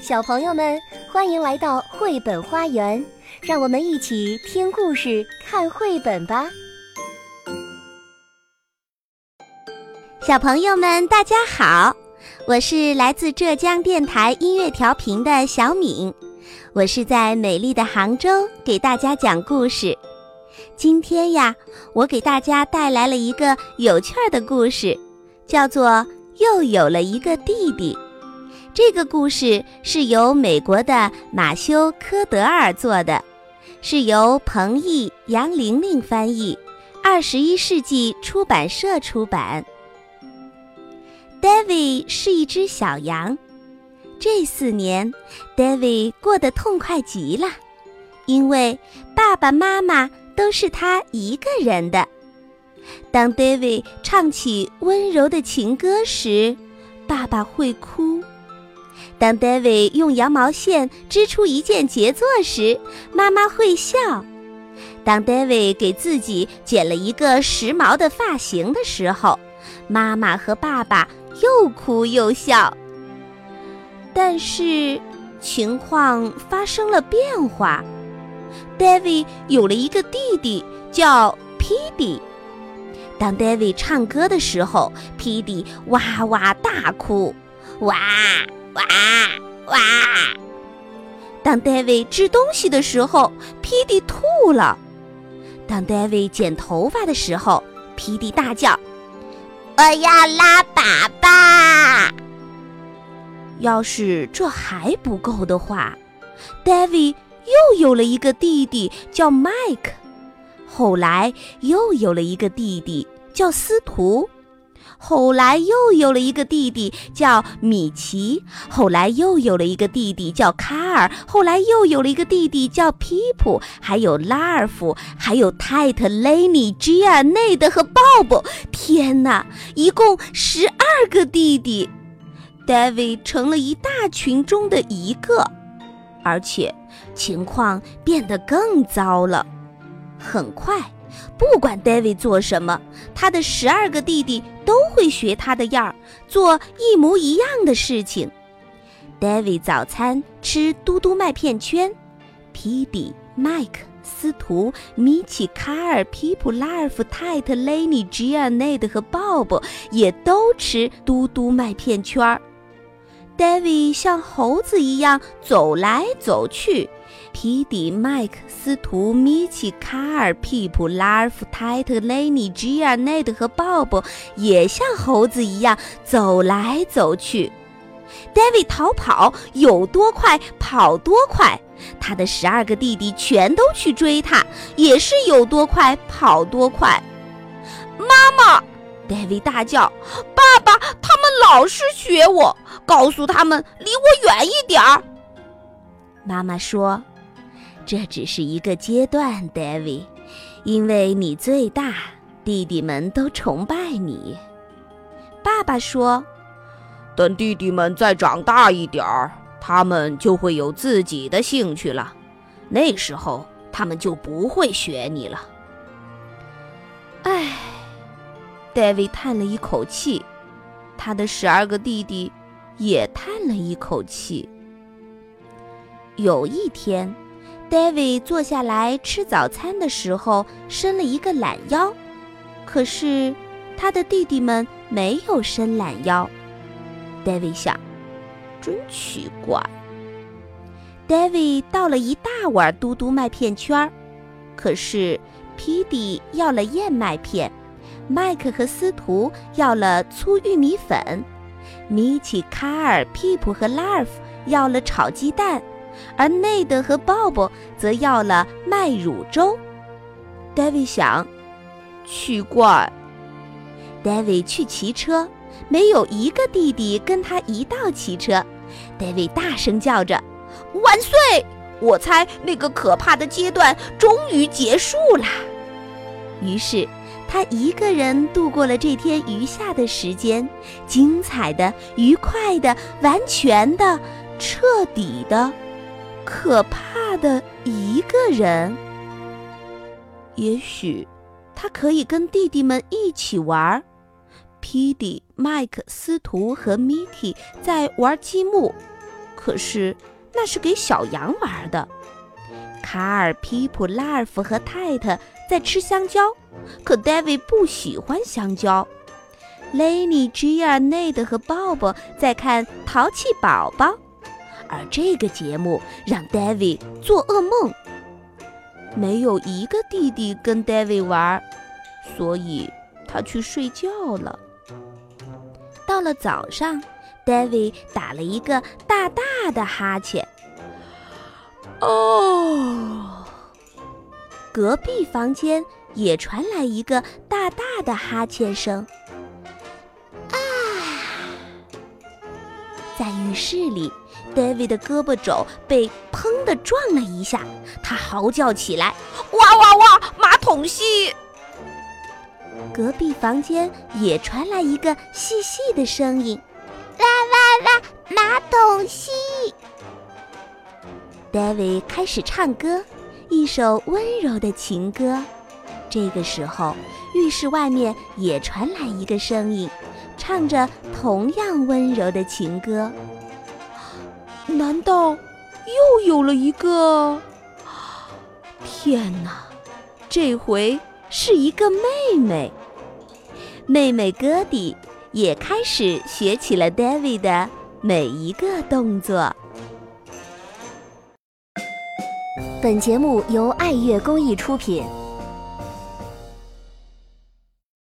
小朋友们，欢迎来到绘本花园，让我们一起听故事、看绘本吧。小朋友们，大家好，我是来自浙江电台音乐调频的小敏，我是在美丽的杭州给大家讲故事。今天呀，我给大家带来了一个有趣的故事，叫做《又有了一个弟弟》。这个故事是由美国的马修·科德尔做的，是由彭毅、杨玲玲翻译，二十一世纪出版社出版。David 是一只小羊，这四年，David 过得痛快极了，因为爸爸妈妈都是他一个人的。当 David 唱起温柔的情歌时，爸爸会哭。当 David 用羊毛线织出一件杰作时，妈妈会笑；当 David 给自己剪了一个时髦的发型的时候，妈妈和爸爸又哭又笑。但是，情况发生了变化，David 有了一个弟弟，叫 p d 当 David 唱歌的时候 p d 哇哇大哭，哇！哇哇！当 David 吃东西的时候，皮迪吐了；当 David 剪头发的时候，皮迪大叫：“我要拉粑粑！”要是这还不够的话，David 又有了一个弟弟叫 Mike，后来又有了一个弟弟叫司徒。后来又有了一个弟弟叫米奇，后来又有了一个弟弟叫卡尔，后来又有了一个弟弟叫皮普，还有拉尔夫，还有泰特、雷尼、吉尔、内德和鲍勃。天哪，一共十二个弟弟，David 成了一大群中的一个，而且情况变得更糟了。很快。不管 David 做什么，他的十二个弟弟都会学他的样儿，做一模一样的事情。David 早餐吃嘟嘟麦片圈，皮迪、麦克、斯图、米奇、卡尔、皮普、拉尔夫、泰特、雷尼、吉尔、内德和鲍勃也都吃嘟嘟麦片圈儿。David 像猴子一样走来走去。皮迪、麦克斯、图、米奇、卡尔、皮普、拉尔夫、泰特、雷尼、吉尔、内德和鲍勃也像猴子一样走来走去。David 逃跑有多快跑多快，他的十二个弟弟全都去追他，也是有多快跑多快。妈妈，David 大叫：“爸爸，他们老是学我，告诉他们离我远一点儿。”妈妈说。这只是一个阶段，David，因为你最大，弟弟们都崇拜你。爸爸说：“等弟弟们再长大一点儿，他们就会有自己的兴趣了，那时候他们就不会学你了。”唉，David 叹了一口气，他的十二个弟弟也叹了一口气。有一天。David 坐下来吃早餐的时候，伸了一个懒腰，可是他的弟弟们没有伸懒腰。David 想，真奇怪。David 倒了一大碗嘟嘟麦片圈儿，可是皮迪要了燕麦片，麦克和司徒要了粗玉米粉，米奇、卡尔、皮普和拉尔夫要了炒鸡蛋。而内德和鲍勃则要了麦乳粥。David 想，奇怪。David 去骑车，没有一个弟弟跟他一道骑车。David 大声叫着：“万岁！”我猜那个可怕的阶段终于结束了。于是他一个人度过了这天余下的时间，精彩的、愉快的、完全的、彻底的。可怕的一个人。也许他可以跟弟弟们一起玩。皮迪、麦克斯图和米奇在玩积木，可是那是给小羊玩的。卡尔、皮普、拉尔夫和泰特在吃香蕉，可 David 不喜欢香蕉。雷尼、吉尔、内德和鲍勃在看《淘气宝宝》，而这个节目让 David 做噩梦。没有一个弟弟跟 David 玩，所以他去睡觉了。到了早上，David 打了一个大大的哈欠。哦，隔壁房间也传来一个大大的哈欠声。啊，在浴室里，David 的胳膊肘被砰的撞了一下，他嚎叫起来：“哇哇哇！马桶戏！”隔壁房间也传来一个细细的声音：“哇哇哇！马桶戏！” David 开始唱歌，一首温柔的情歌。这个时候，浴室外面也传来一个声音，唱着同样温柔的情歌。到又有了一个？天哪！这回是一个妹妹。妹妹戈迪也开始学起了 David 的每一个动作。本节目由爱乐公益出品。